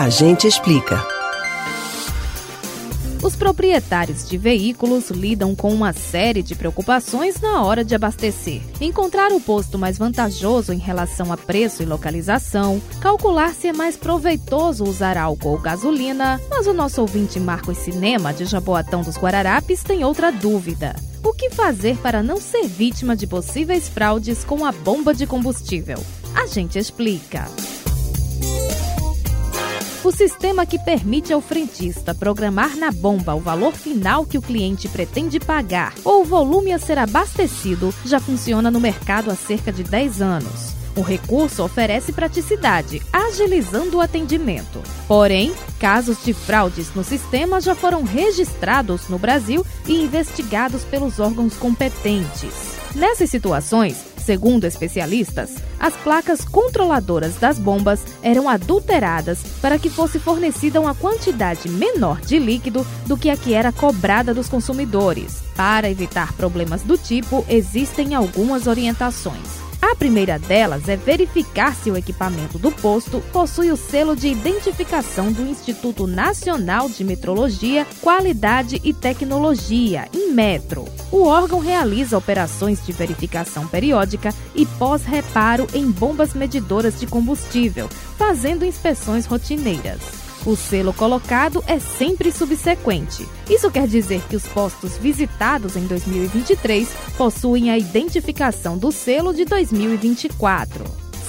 A gente explica. Os proprietários de veículos lidam com uma série de preocupações na hora de abastecer. Encontrar o posto mais vantajoso em relação a preço e localização, calcular se é mais proveitoso usar álcool ou gasolina, mas o nosso ouvinte Marcos Cinema, de Jaboatão dos Guararapes, tem outra dúvida. O que fazer para não ser vítima de possíveis fraudes com a bomba de combustível? A gente explica. O sistema que permite ao frentista programar na bomba o valor final que o cliente pretende pagar ou o volume a ser abastecido já funciona no mercado há cerca de 10 anos. O recurso oferece praticidade, agilizando o atendimento. Porém, casos de fraudes no sistema já foram registrados no Brasil e investigados pelos órgãos competentes. Nessas situações, Segundo especialistas, as placas controladoras das bombas eram adulteradas para que fosse fornecida uma quantidade menor de líquido do que a que era cobrada dos consumidores. Para evitar problemas do tipo, existem algumas orientações. A primeira delas é verificar se o equipamento do posto possui o selo de identificação do Instituto Nacional de Metrologia, Qualidade e Tecnologia, INMETRO. O órgão realiza operações de verificação periódica e pós-reparo em bombas medidoras de combustível, fazendo inspeções rotineiras. O selo colocado é sempre subsequente. Isso quer dizer que os postos visitados em 2023 possuem a identificação do selo de 2024.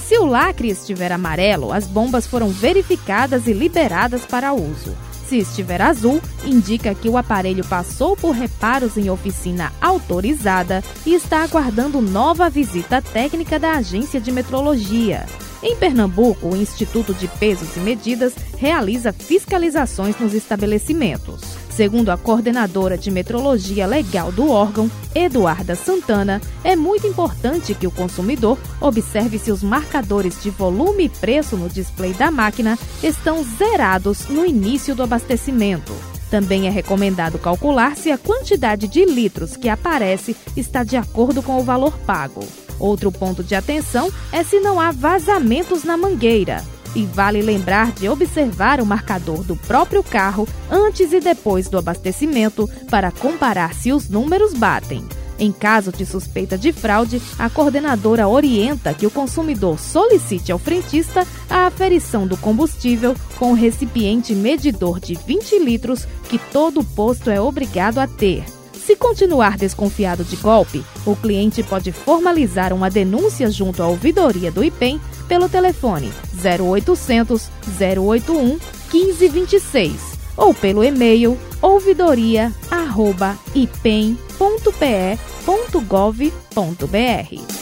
Se o lacre estiver amarelo, as bombas foram verificadas e liberadas para uso. Se estiver azul, indica que o aparelho passou por reparos em oficina autorizada e está aguardando nova visita técnica da agência de metrologia. Em Pernambuco, o Instituto de Pesos e Medidas realiza fiscalizações nos estabelecimentos. Segundo a coordenadora de metrologia legal do órgão, Eduarda Santana, é muito importante que o consumidor observe se os marcadores de volume e preço no display da máquina estão zerados no início do abastecimento. Também é recomendado calcular se a quantidade de litros que aparece está de acordo com o valor pago. Outro ponto de atenção é se não há vazamentos na mangueira. E vale lembrar de observar o marcador do próprio carro antes e depois do abastecimento para comparar se os números batem. Em caso de suspeita de fraude, a coordenadora orienta que o consumidor solicite ao frentista a aferição do combustível com o recipiente medidor de 20 litros que todo posto é obrigado a ter. Se continuar desconfiado de golpe, o cliente pode formalizar uma denúncia junto à ouvidoria do IPEM pelo telefone 0800 081 1526 ou pelo e-mail ouvidoria@ipem.pe.gov.br.